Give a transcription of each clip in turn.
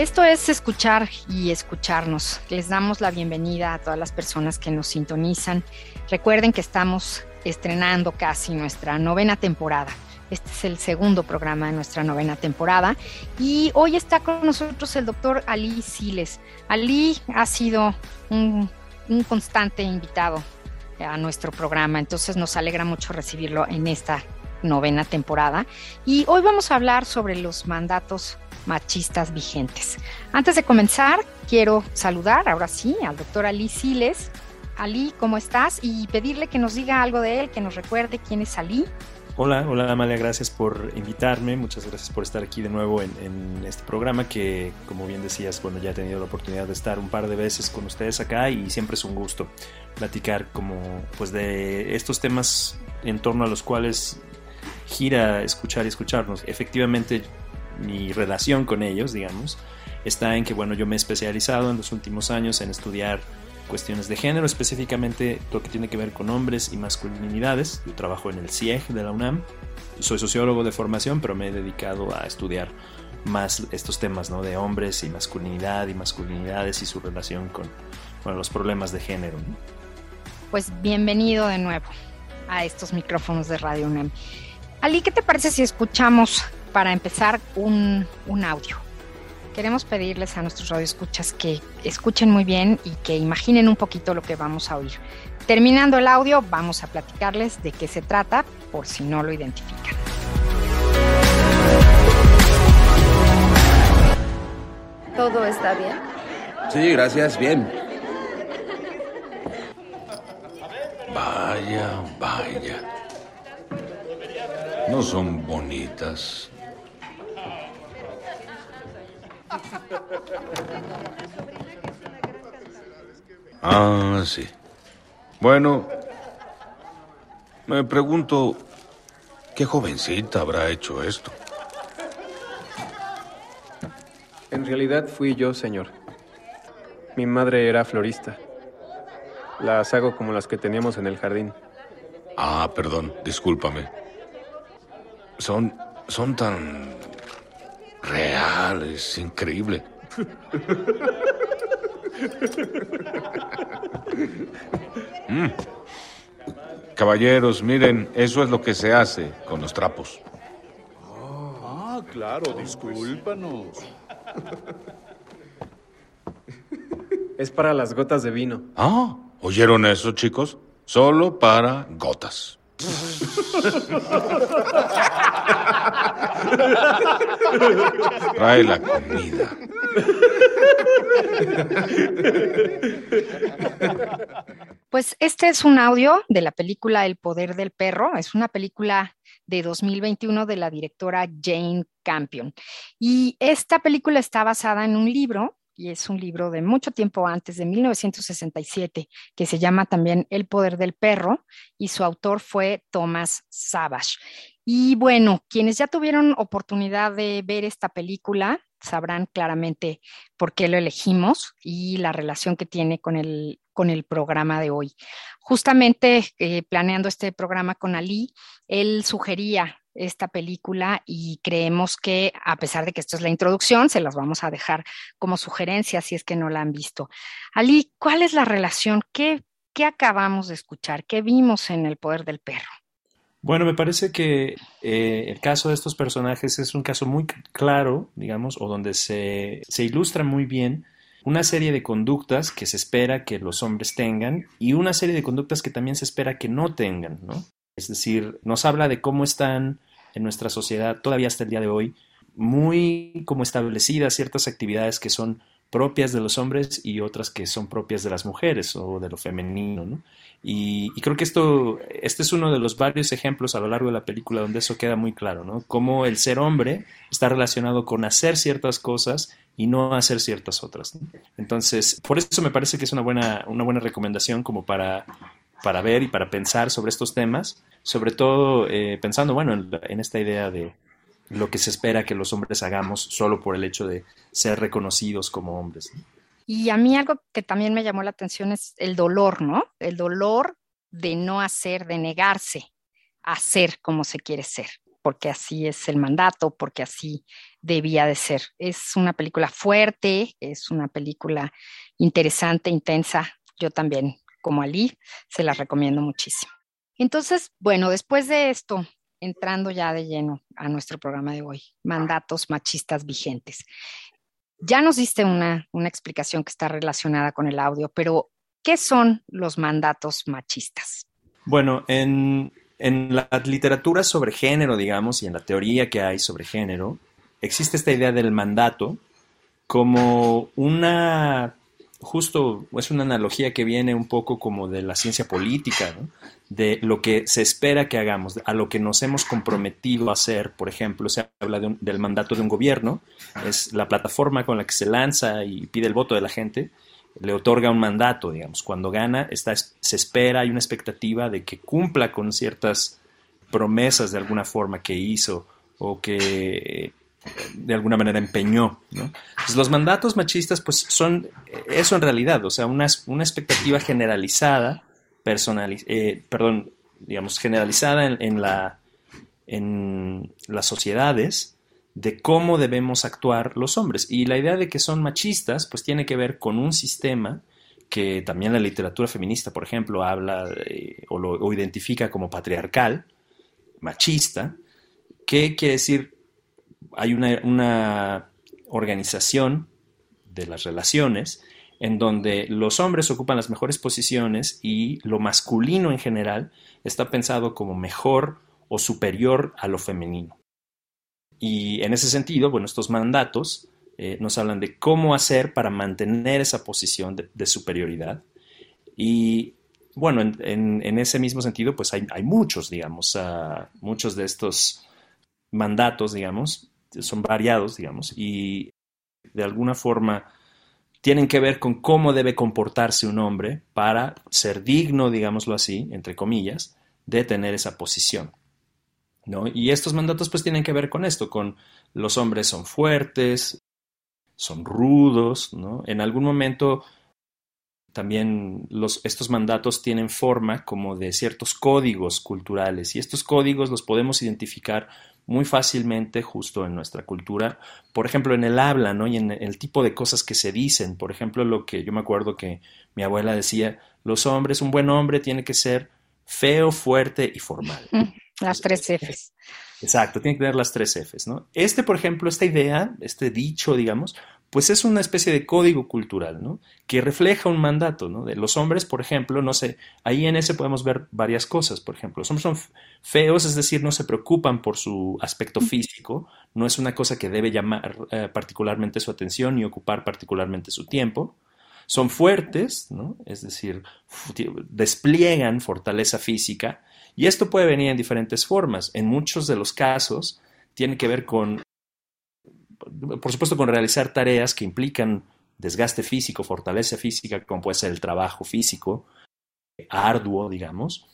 Esto es escuchar y escucharnos. Les damos la bienvenida a todas las personas que nos sintonizan. Recuerden que estamos estrenando casi nuestra novena temporada. Este es el segundo programa de nuestra novena temporada. Y hoy está con nosotros el doctor Ali Siles. Ali ha sido un, un constante invitado a nuestro programa, entonces nos alegra mucho recibirlo en esta novena temporada. Y hoy vamos a hablar sobre los mandatos machistas vigentes. Antes de comenzar, quiero saludar, ahora sí, al doctor Ali Siles. Ali, ¿cómo estás? Y pedirle que nos diga algo de él, que nos recuerde quién es Ali. Hola, hola Amalia, gracias por invitarme, muchas gracias por estar aquí de nuevo en, en, este programa que, como bien decías, bueno, ya he tenido la oportunidad de estar un par de veces con ustedes acá y siempre es un gusto platicar como, pues, de estos temas en torno a los cuales gira escuchar y escucharnos. Efectivamente, mi relación con ellos, digamos, está en que, bueno, yo me he especializado en los últimos años en estudiar cuestiones de género, específicamente lo que tiene que ver con hombres y masculinidades. Yo trabajo en el CIEG de la UNAM, soy sociólogo de formación, pero me he dedicado a estudiar más estos temas, ¿no? De hombres y masculinidad y masculinidades y su relación con bueno, los problemas de género. Pues bienvenido de nuevo a estos micrófonos de Radio UNAM. Ali, ¿qué te parece si escuchamos para empezar un, un audio? Queremos pedirles a nuestros radioescuchas que escuchen muy bien y que imaginen un poquito lo que vamos a oír. Terminando el audio, vamos a platicarles de qué se trata por si no lo identifican. ¿Todo está bien? Sí, gracias, bien. Vaya, vaya. No son bonitas. Ah, sí. Bueno, me pregunto, ¿qué jovencita habrá hecho esto? En realidad fui yo, señor. Mi madre era florista. Las hago como las que teníamos en el jardín. Ah, perdón, discúlpame. Son, son tan reales, increíble. Mm. Caballeros, miren, eso es lo que se hace con los trapos. Ah, claro, discúlpanos. Es para las gotas de vino. Ah, ¿oyeron eso, chicos? Solo para gotas. Trae la comida. Pues este es un audio de la película El poder del perro. Es una película de 2021 de la directora Jane Campion. Y esta película está basada en un libro y es un libro de mucho tiempo antes, de 1967, que se llama también El poder del perro, y su autor fue Thomas Savage. Y bueno, quienes ya tuvieron oportunidad de ver esta película sabrán claramente por qué lo elegimos y la relación que tiene con el, con el programa de hoy. Justamente eh, planeando este programa con Ali, él sugería esta película y creemos que a pesar de que esto es la introducción, se las vamos a dejar como sugerencia si es que no la han visto. Ali, ¿cuál es la relación? ¿Qué, qué acabamos de escuchar? ¿Qué vimos en El Poder del Perro? Bueno, me parece que eh, el caso de estos personajes es un caso muy claro, digamos, o donde se, se ilustra muy bien una serie de conductas que se espera que los hombres tengan y una serie de conductas que también se espera que no tengan, ¿no? Es decir, nos habla de cómo están en nuestra sociedad todavía hasta el día de hoy muy como establecidas ciertas actividades que son propias de los hombres y otras que son propias de las mujeres o de lo femenino, ¿no? Y, creo que esto, este es uno de los varios ejemplos a lo largo de la película donde eso queda muy claro, ¿no? Cómo el ser hombre está relacionado con hacer ciertas cosas y no hacer ciertas otras. Entonces, por eso me parece que es una buena, una buena recomendación como para, para ver y para pensar sobre estos temas, sobre todo eh, pensando, bueno, en esta idea de, lo que se espera que los hombres hagamos solo por el hecho de ser reconocidos como hombres. Y a mí algo que también me llamó la atención es el dolor, ¿no? El dolor de no hacer, de negarse a ser como se quiere ser, porque así es el mandato, porque así debía de ser. Es una película fuerte, es una película interesante, intensa. Yo también, como Ali, se la recomiendo muchísimo. Entonces, bueno, después de esto, entrando ya de lleno a nuestro programa de hoy, mandatos machistas vigentes. Ya nos diste una, explicación que está relacionada con el audio, pero ¿qué son los mandatos machistas? Bueno, en, en la literatura sobre género, digamos, y en la teoría que hay sobre género, existe esta idea del mandato como una justo es una analogía que viene un poco como de la ciencia política, de lo que se espera que hagamos, a lo que nos hemos comprometido a hacer. Por ejemplo, se habla del mandato de un gobierno, es la plataforma con la que se lanza y pide el voto de la gente, le otorga un mandato, digamos. Cuando gana, está, se espera, hay una expectativa de que cumpla con ciertas promesas de alguna forma que hizo o que de alguna manera empeñó. los mandatos machistas pues son eso en realidad, o sea, una, una expectativa generalizada, personal, eh, perdón, digamos, generalizada en, la, en las sociedades de cómo debemos actuar los hombres. Y la idea de que son machistas pues tiene que ver con un sistema que también la literatura feminista, por ejemplo, habla o lo o identifica como patriarcal, machista, que quiere decir hay una, organización de las relaciones en donde los hombres ocupan las mejores posiciones y lo masculino en general está pensado como mejor o superior a lo femenino. Y en ese sentido, bueno, estos mandatos eh, nos hablan de cómo hacer para mantener esa posición de, superioridad. Y bueno, en, ese mismo sentido, pues hay, muchos, digamos, muchos de estos mandatos, digamos, son variados, digamos, y de alguna forma tienen que ver con cómo debe comportarse un hombre para ser digno, digámoslo así, entre comillas, de tener esa posición. ¿no? Y estos mandatos pues tienen que ver con esto, con los hombres son fuertes, son rudos, ¿no? En algún momento también los, estos mandatos tienen forma como de ciertos códigos culturales y estos códigos los podemos identificar muy fácilmente justo en nuestra cultura, por ejemplo, en el habla, ¿no? Y en el tipo de cosas que se dicen. Por ejemplo, lo que yo me acuerdo que mi abuela decía, los hombres, un buen hombre tiene que ser feo, fuerte y formal. Las tres Fs. Exacto, tiene que tener las tres Fs, ¿no? Este, por ejemplo, esta idea, este dicho, digamos, pues es una especie de código cultural, ¿no? Que refleja un mandato, ¿no? De los hombres, por ejemplo, no sé, ahí en ese podemos ver varias cosas, por ejemplo, los hombres son feos, es decir, no se preocupan por su aspecto físico, no es una cosa que debe llamar eh, particularmente su atención ni ocupar particularmente su tiempo. Son fuertes, ¿no? Es decir, despliegan fortaleza física y esto puede venir en diferentes formas. En muchos de los casos tiene que ver con por supuesto, con realizar tareas que implican desgaste físico, fortaleza física, como puede ser el trabajo físico, arduo, digamos,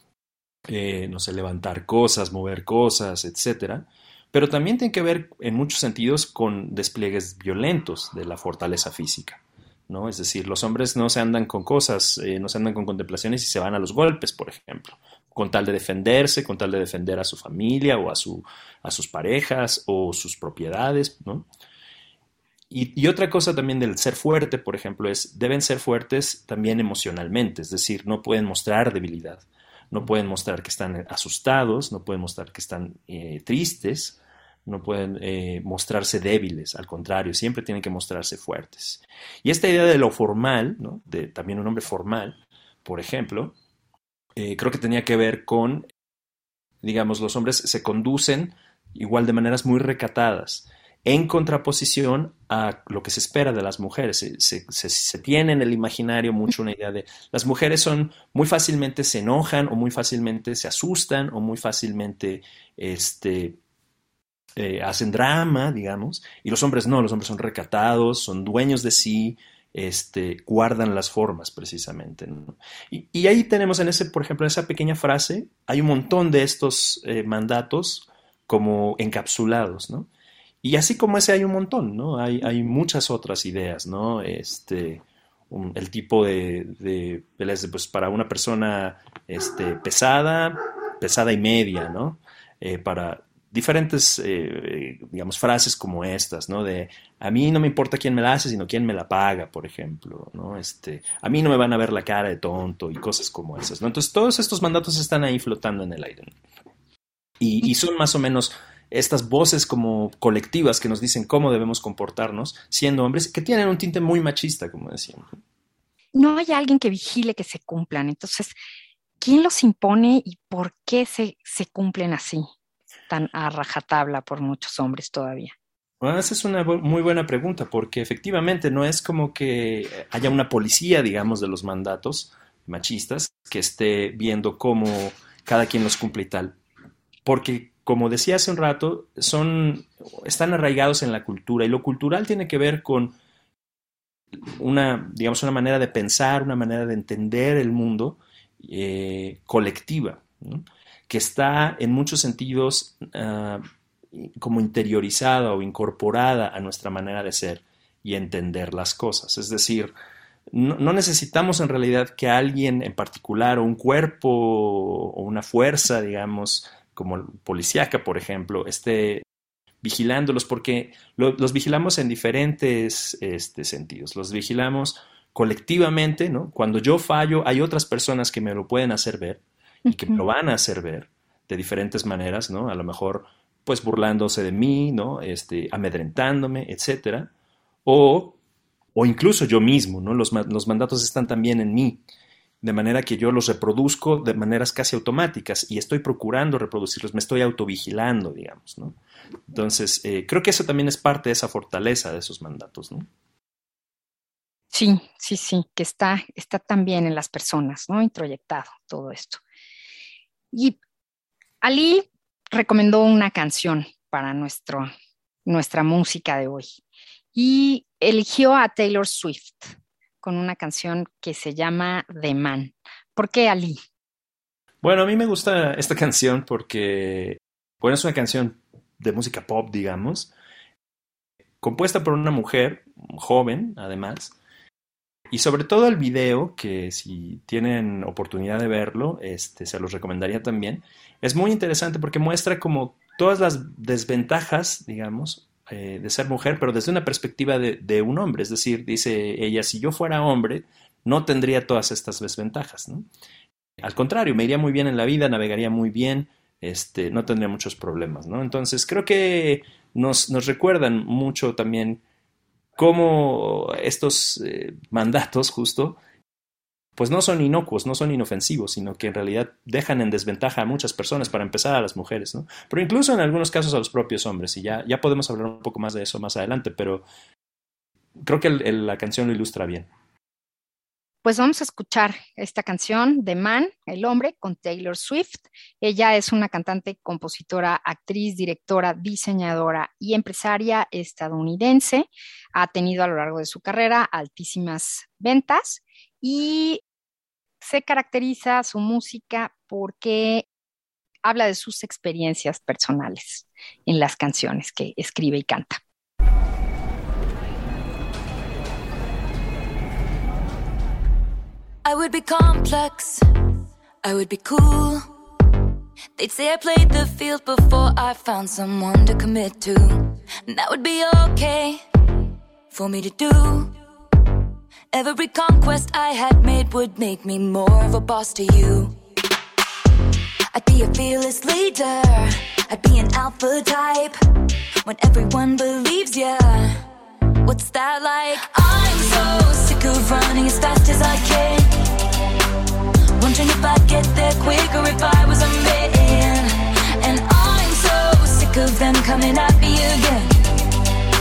eh, no sé, levantar cosas, mover cosas, etcétera. Pero también tiene que ver, en muchos sentidos, con despliegues violentos de la fortaleza física. ¿no? Es decir, los hombres no se andan con cosas, eh, no se andan con contemplaciones y se van a los golpes, por ejemplo con tal de defenderse, con tal de defender a su familia o a, su, a sus parejas o sus propiedades, ¿no? Y, otra cosa también del ser fuerte, por ejemplo, es deben ser fuertes también emocionalmente, es decir, no pueden mostrar debilidad, no pueden mostrar que están asustados, no pueden mostrar que están eh, tristes, no pueden eh, mostrarse débiles, al contrario, siempre tienen que mostrarse fuertes. Y esta idea de lo formal, ¿no? de también un hombre formal, por ejemplo, eh, creo que tenía que ver con, digamos, los hombres se conducen igual de maneras muy recatadas en contraposición a lo que se espera de las mujeres. Se, se, tiene en el imaginario mucho una idea de las mujeres son muy fácilmente se enojan o muy fácilmente se asustan o muy fácilmente este, eh, hacen drama, digamos, y los hombres no, los hombres son recatados, son dueños de sí, este, guardan las formas precisamente. Y, ahí tenemos en ese, por ejemplo, en esa pequeña frase, hay un montón de estos eh, mandatos como encapsulados, ¿no? Y así como ese hay un montón, ¿no? Hay, hay muchas otras ideas, ¿no? Este, el tipo de, de, pues para una persona este, pesada, pesada y media, ¿no? Eh, para diferentes, eh, digamos, frases como estas, ¿no? De a mí no me importa quién me la hace, sino quién me la paga, por ejemplo, ¿no? Este, a mí no me van a ver la cara de tonto y cosas como esas, ¿no? Entonces todos estos mandatos están ahí flotando en el aire. Y, y son más o menos estas voces como colectivas que nos dicen cómo debemos comportarnos siendo hombres, que tienen un tinte muy machista, como decíamos. No hay alguien que vigile que se cumplan. Entonces, ¿quién los impone y por qué se, se cumplen así, tan a rajatabla por muchos hombres todavía? Bueno, esa es una muy buena pregunta, porque efectivamente no es como que haya una policía, digamos, de los mandatos machistas que esté viendo cómo cada quien los cumple y tal. Porque como decía hace un rato, son, están arraigados en la cultura y lo cultural tiene que ver con una, digamos, una manera de pensar, una manera de entender el mundo eh, colectiva, ¿no? Que está en muchos sentidos uh, como interiorizada o incorporada a nuestra manera de ser y entender las cosas. Es decir, no, necesitamos en realidad que alguien en particular o un cuerpo o una fuerza, digamos, como policíaca, por ejemplo, esté vigilándolos, porque lo, los vigilamos en diferentes este, sentidos. Los vigilamos colectivamente, ¿no? Cuando yo fallo, hay otras personas que me lo pueden hacer ver y que me lo van a hacer ver de diferentes maneras, ¿no? A lo mejor, pues burlándose de mí, ¿no? Este, amedrentándome, etcétera. O, o incluso yo mismo, ¿no? Los, los mandatos están también en mí de manera que yo los reproduzco de maneras casi automáticas y estoy procurando reproducirlos, me estoy autovigilando, digamos, ¿no? Entonces, eh, creo que eso también es parte de esa fortaleza de esos mandatos, ¿no? Sí, sí, sí, que está, está también en las personas, ¿no? Introyectado todo esto. Y Ali recomendó una canción para nuestro, nuestra música de hoy y eligió a Taylor Swift con una canción que se llama The Man. ¿Por qué Ali? Bueno, a mí me gusta esta canción porque, bueno, es una canción de música pop, digamos, compuesta por una mujer joven, además, y sobre todo el video, que si tienen oportunidad de verlo, este, se los recomendaría también, es muy interesante porque muestra como todas las desventajas, digamos, eh, de ser mujer, pero desde una perspectiva de, de, un hombre. Es decir, dice ella, si yo fuera hombre, no tendría todas estas desventajas. ¿no? Al contrario, me iría muy bien en la vida, navegaría muy bien, este, no tendría muchos problemas. ¿no? Entonces, creo que nos, nos recuerdan mucho también cómo estos eh, mandatos justo pues no son inocuos, no son inofensivos, sino que en realidad dejan en desventaja a muchas personas, para empezar a las mujeres, ¿no? Pero incluso en algunos casos a los propios hombres, y ya, ya podemos hablar un poco más de eso más adelante, pero creo que la canción lo ilustra bien. Pues vamos a escuchar esta canción de Man, el hombre, con Taylor Swift. Ella es una cantante, compositora, actriz, directora, diseñadora y empresaria estadounidense. Ha tenido a lo largo de su carrera altísimas ventas y se caracteriza su música porque habla de sus experiencias personales en las canciones que escribe y canta. I would be complex, I would be cool. They'd say I played the field before I found someone to commit to. And that would be okay for me to do. Every conquest I had made would make me more of a boss to you. I'd be a fearless leader, I'd be an alpha type. When everyone believes ya, what's that like? I'm so sick of running as fast as I can. Wondering if I'd get there quicker if I was a man. And I'm so sick of them coming at me again.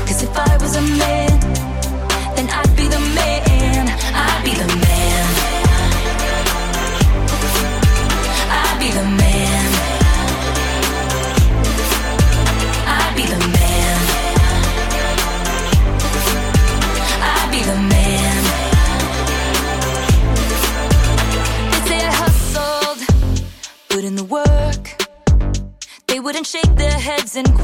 Cause if I was a man, then I'd be the man. I'd be the man.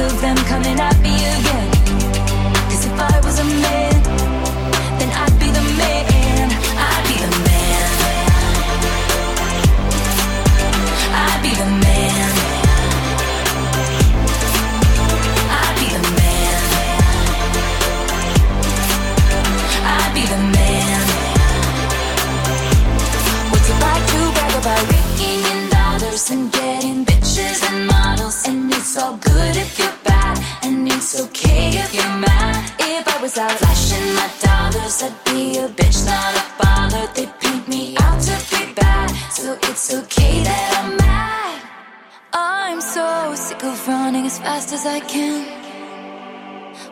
Of them coming at me again. Cause if I was a man,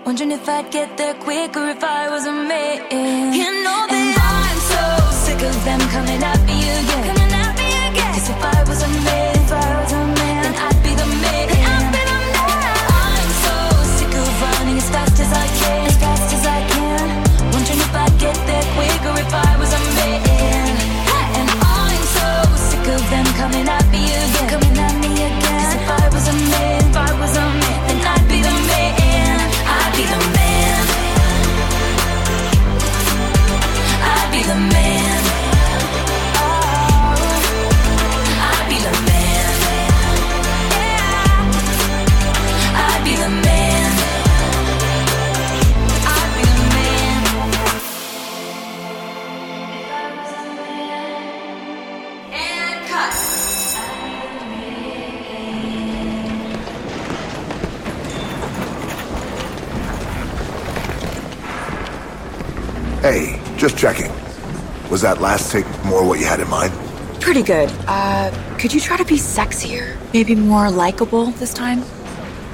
Wondering if I'd get there quicker if I was a man. You know that I'm so sick of them coming at me again. Coming at me again. Cause if I was a man, if I was a man, Hey, just checking. Was that last take more what you had in mind? Pretty good. Uh, could you try to be sexier? Maybe more likable this time?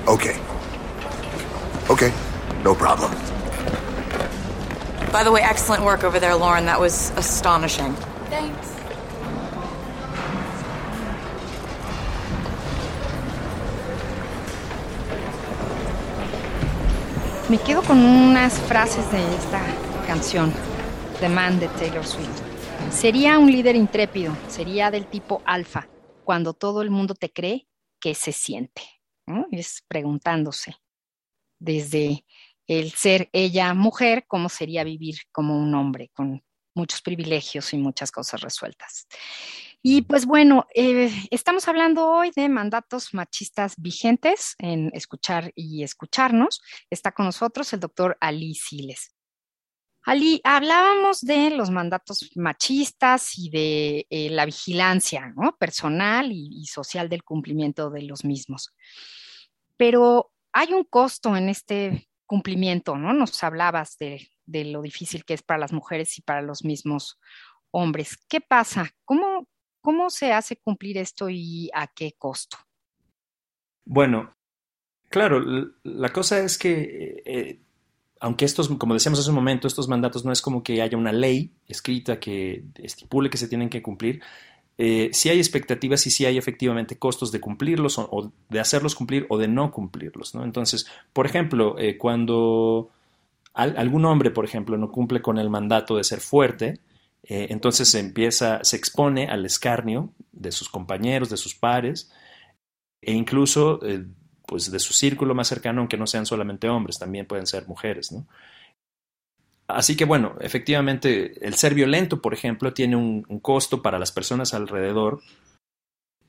Okay. Okay, no problem. By the way, excellent work over there, Lauren. That was astonishing. Thanks. Me quedo con unas frases de esta canción, The Man de Taylor Swift. Sería un líder intrépido, sería del tipo alfa, cuando todo el mundo te cree que se siente. Es preguntándose desde el ser ella mujer, cómo sería vivir como un hombre, con muchos privilegios y muchas cosas resueltas. Y pues bueno, eh, estamos hablando hoy de mandatos machistas vigentes en escuchar y escucharnos. Está con nosotros el doctor Ali Siles. Ali, hablábamos de los mandatos machistas y de eh, la vigilancia ¿no? personal y, social del cumplimiento de los mismos. Pero hay un costo en este cumplimiento, ¿no? Nos hablabas de, de, lo difícil que es para las mujeres y para los mismos hombres. ¿Qué pasa? ¿Cómo, cómo se hace cumplir esto y a qué costo? Bueno, claro, la cosa es que, eh, aunque estos, como decíamos hace un momento, estos mandatos no es como que haya una ley escrita que estipule que se tienen que cumplir, eh, sí hay expectativas y sí hay efectivamente costos de cumplirlos o, de hacerlos cumplir o de no cumplirlos. ¿no? Entonces, por ejemplo, eh, cuando al, algún hombre, por ejemplo, no cumple con el mandato de ser fuerte, eh, entonces se empieza, se expone al escarnio de sus compañeros, de sus pares, e incluso pues de su círculo más cercano, aunque no sean solamente hombres, también pueden ser mujeres. ¿no? Así que bueno, efectivamente, el ser violento, por ejemplo, tiene un, costo para las personas alrededor,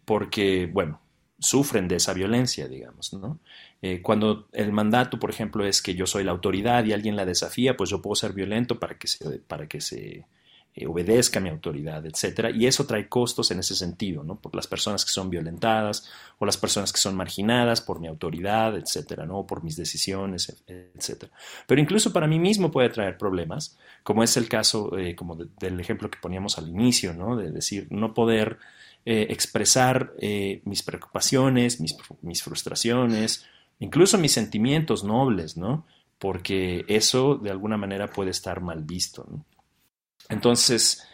porque, bueno, sufren de esa violencia, digamos, ¿no? Eh, cuando el mandato, por ejemplo, es que yo soy la autoridad y alguien la desafía, pues yo puedo ser violento para que se, para que se eh, obedezca a mi autoridad, etcétera, y eso trae costos en ese sentido, ¿no? Por las personas que son violentadas o las personas que son marginadas por mi autoridad, etcétera, ¿no? Por mis decisiones, etcétera. Pero incluso para mí mismo puede traer problemas, como es el caso, eh, como del ejemplo que poníamos al inicio, ¿no? De decir, no poder eh, expresar mis preocupaciones, mis, mis, frustraciones, incluso mis sentimientos nobles, ¿no? Porque eso de alguna manera puede estar mal visto. ¿no? Entonces,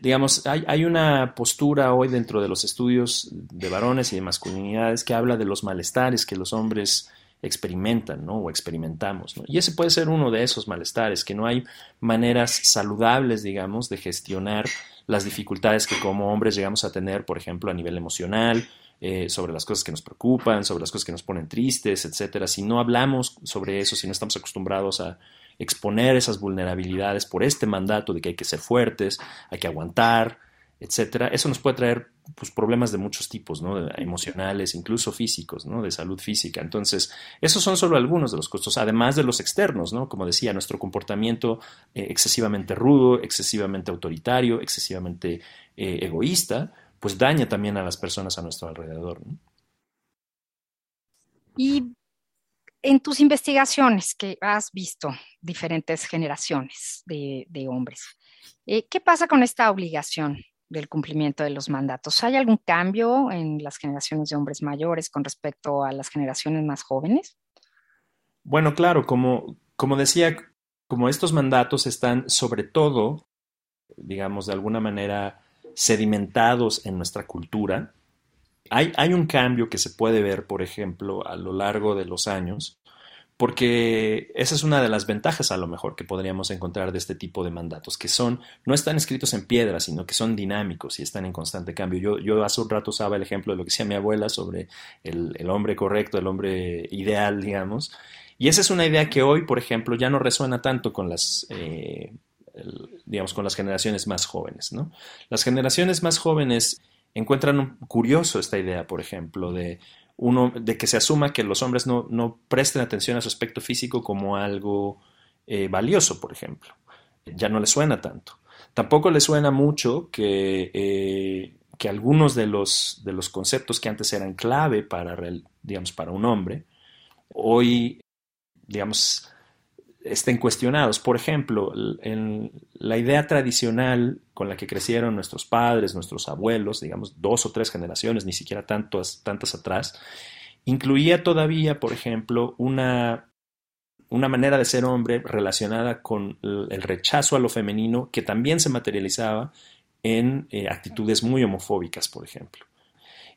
digamos, hay, hay, una postura hoy dentro de los estudios de varones y de masculinidades que habla de los malestares que los hombres experimentan, ¿no? O experimentamos, ¿no? Y ese puede ser uno de esos malestares, que no hay maneras saludables, digamos, de gestionar las dificultades que como hombres llegamos a tener, por ejemplo, a nivel emocional, eh, sobre las cosas que nos preocupan, sobre las cosas que nos ponen tristes, etcétera. Si no hablamos sobre eso, si no estamos acostumbrados a exponer esas vulnerabilidades por este mandato de que hay que ser fuertes, hay que aguantar, etcétera, eso nos puede traer pues, problemas de muchos tipos, ¿no? emocionales, incluso físicos, ¿no? de salud física. Entonces, esos son solo algunos de los costos, además de los externos, ¿no? como decía, nuestro comportamiento eh, excesivamente rudo, excesivamente autoritario, excesivamente eh, egoísta, pues daña también a las personas a nuestro alrededor. Y en tus investigaciones que has visto diferentes generaciones de, hombres, eh, ¿qué pasa con esta obligación del cumplimiento de los mandatos. ¿Hay algún cambio en las generaciones de hombres mayores con respecto a las generaciones más jóvenes? Bueno, claro, como, como decía, como estos mandatos están sobre todo, digamos, de alguna manera sedimentados en nuestra cultura, hay, un cambio que se puede ver, por ejemplo, a lo largo de los años, porque esa es una de las ventajas a lo mejor que podríamos encontrar de este tipo de mandatos, que son, no están escritos en piedra, sino que son dinámicos y están en constante cambio. Yo, hace un rato usaba el ejemplo de lo que decía mi abuela sobre el, el hombre correcto, el hombre ideal, digamos, y esa es una idea que hoy, por ejemplo, ya no resuena tanto con las... Eh, digamos, con las generaciones más jóvenes, ¿no? Las generaciones más jóvenes encuentran curioso esta idea, por ejemplo, de uno, de que se asuma que los hombres no, no presten atención a su aspecto físico como algo eh, valioso, por ejemplo. Ya no le suena tanto. Tampoco le suena mucho que, eh, que algunos de los, de los conceptos que antes eran clave para, digamos, para un hombre, hoy, digamos, estén cuestionados. Por ejemplo, en la idea tradicional con la que crecieron nuestros padres, nuestros abuelos, digamos dos o tres generaciones, ni siquiera tantas, tantas atrás, incluía todavía, por ejemplo, una, una manera de ser hombre relacionada con el rechazo a lo femenino que también se materializaba en eh, actitudes muy homofóbicas, por ejemplo.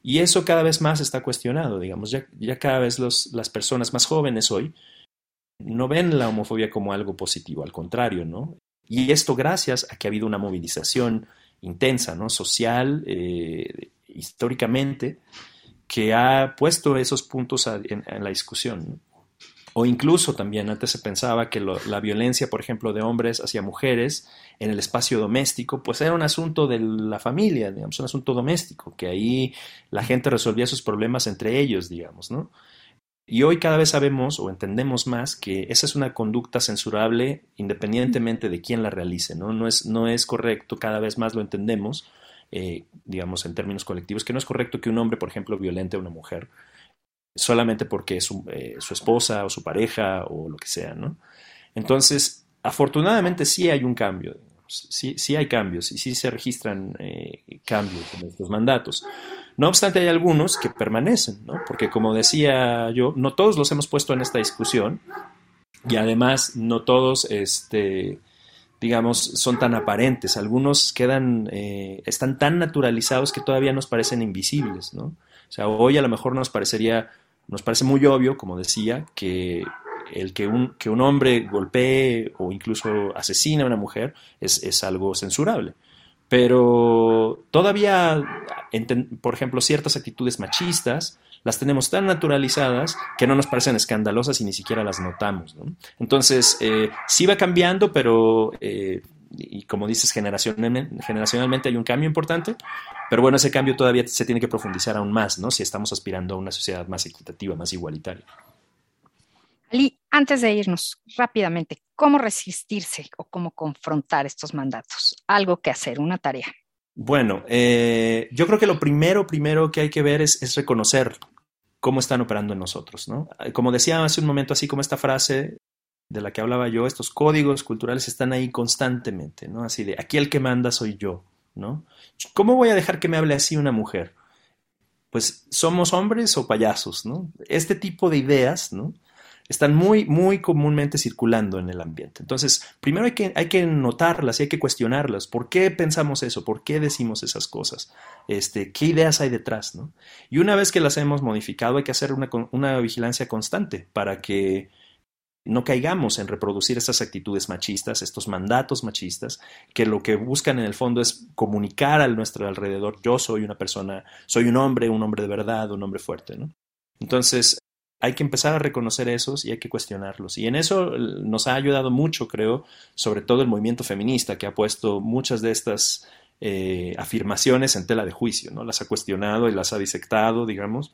Y eso cada vez más está cuestionado, digamos, ya, cada vez las personas más jóvenes hoy no ven la homofobia como algo positivo, al contrario, ¿no? Y esto gracias a que ha habido una movilización intensa, ¿no? Social, eh, históricamente, que ha puesto esos puntos en, la discusión. O incluso también antes se pensaba que la violencia, por ejemplo, de hombres hacia mujeres en el espacio doméstico, pues era un asunto de la familia, digamos, un asunto doméstico, que ahí la gente resolvía sus problemas entre ellos, digamos, ¿no? Y hoy cada vez sabemos o entendemos más que esa es una conducta censurable independientemente de quién la realice, ¿no? No es, no es correcto, cada vez más lo entendemos, eh, digamos en términos colectivos, que no es correcto que un hombre, por ejemplo, violente a una mujer solamente porque es su, eh, su esposa o su pareja o lo que sea, ¿no? Entonces, afortunadamente sí hay un cambio, sí, sí hay cambios y sí se registran eh, cambios en estos mandatos. No obstante, hay algunos que permanecen, ¿no? porque como decía yo, no todos los hemos puesto en esta discusión y además no todos, este, digamos, son tan aparentes. Algunos quedan, eh, están tan naturalizados que todavía nos parecen invisibles. ¿no? O sea, hoy a lo mejor nos parecería, nos parece muy obvio, como decía, que el que un, que un hombre golpee o incluso asesine a una mujer es, es algo censurable. Pero todavía, por ejemplo, ciertas actitudes machistas las tenemos tan naturalizadas que no nos parecen escandalosas y ni siquiera las notamos. Entonces, eh, sí va cambiando, pero eh, Y como dices, generacionalmente, hay un cambio importante, pero bueno, ese cambio todavía se tiene que profundizar aún más, ¿no? Si estamos aspirando a una sociedad más equitativa, más igualitaria. Ali, antes de irnos rápidamente, ¿cómo resistirse o cómo confrontar estos mandatos? Algo que hacer, una tarea. Bueno, eh, yo creo que lo primero, primero que hay que ver es, es, reconocer cómo están operando en nosotros, ¿no? Como decía hace un momento, así como esta frase de la que hablaba yo, estos códigos culturales están ahí constantemente, ¿no? Así de, aquí el que manda soy yo, ¿no? ¿Cómo voy a dejar que me hable así una mujer? Pues somos hombres o payasos, ¿no? Este tipo de ideas, ¿no? Están muy, muy comúnmente circulando en el ambiente. Entonces, primero hay que, hay que notarlas y hay que cuestionarlas. ¿Por qué pensamos eso? ¿Por qué decimos esas cosas? Este, ¿Qué ideas hay detrás? ¿no? Y una vez que las hemos modificado, hay que hacer una, una vigilancia constante para que no caigamos en reproducir esas actitudes machistas, estos mandatos machistas, que lo que buscan en el fondo es comunicar a nuestro alrededor, yo soy una persona, soy un hombre, un hombre de verdad, un hombre fuerte, ¿no? Entonces, hay que empezar a reconocer esos y hay que cuestionarlos. Y en eso nos ha ayudado mucho, creo, sobre todo el movimiento feminista, que ha puesto muchas de estas eh, afirmaciones en tela de juicio, ¿no? Las ha cuestionado y las ha disectado, digamos,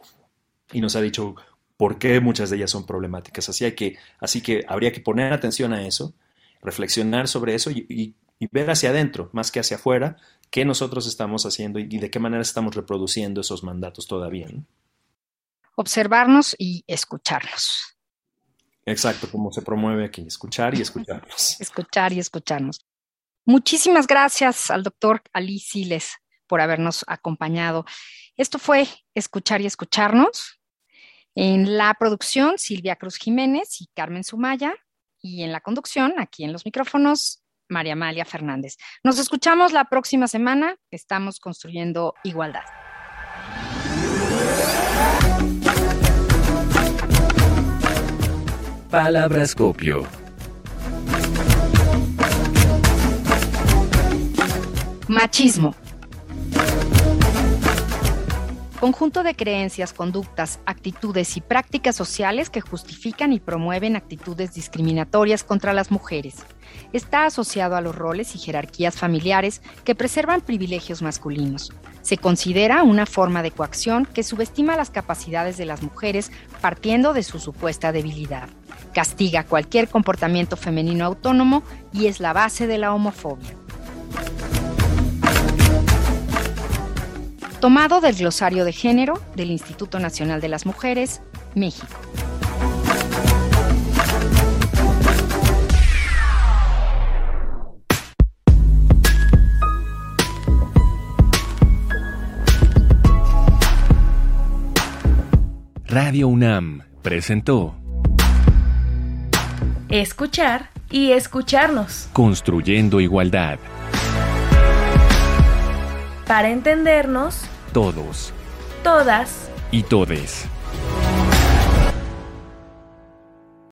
y nos ha dicho por qué muchas de ellas son problemáticas. Así, hay que, así que habría que poner atención a eso, reflexionar sobre eso y, ver hacia adentro, más que hacia afuera, qué nosotros estamos haciendo y, de qué manera estamos reproduciendo esos mandatos todavía. ¿no? Observarnos y escucharnos. Exacto, como se promueve aquí, escuchar y escucharnos. escuchar y escucharnos. Muchísimas gracias al doctor Ali Siles por habernos acompañado. Esto fue Escuchar y Escucharnos. En la producción, Silvia Cruz Jiménez y Carmen Sumaya. Y en la conducción, aquí en los micrófonos, María Amalia Fernández. Nos escuchamos la próxima semana. Estamos construyendo igualdad. Palabrascopio. Machismo. Conjunto de creencias, conductas, actitudes y prácticas sociales que justifican y promueven actitudes discriminatorias contra las mujeres. Está asociado a los roles y jerarquías familiares que preservan privilegios masculinos se considera una forma de coacción que subestima las capacidades de las mujeres partiendo de su supuesta debilidad. Castiga cualquier comportamiento femenino autónomo y es la base de la homofobia. Tomado del glosario de género del Instituto Nacional de las Mujeres, México. Radio UNAM presentó Escuchar y escucharnos. Construyendo igualdad. Para entendernos. Todos. Todas. Y todes.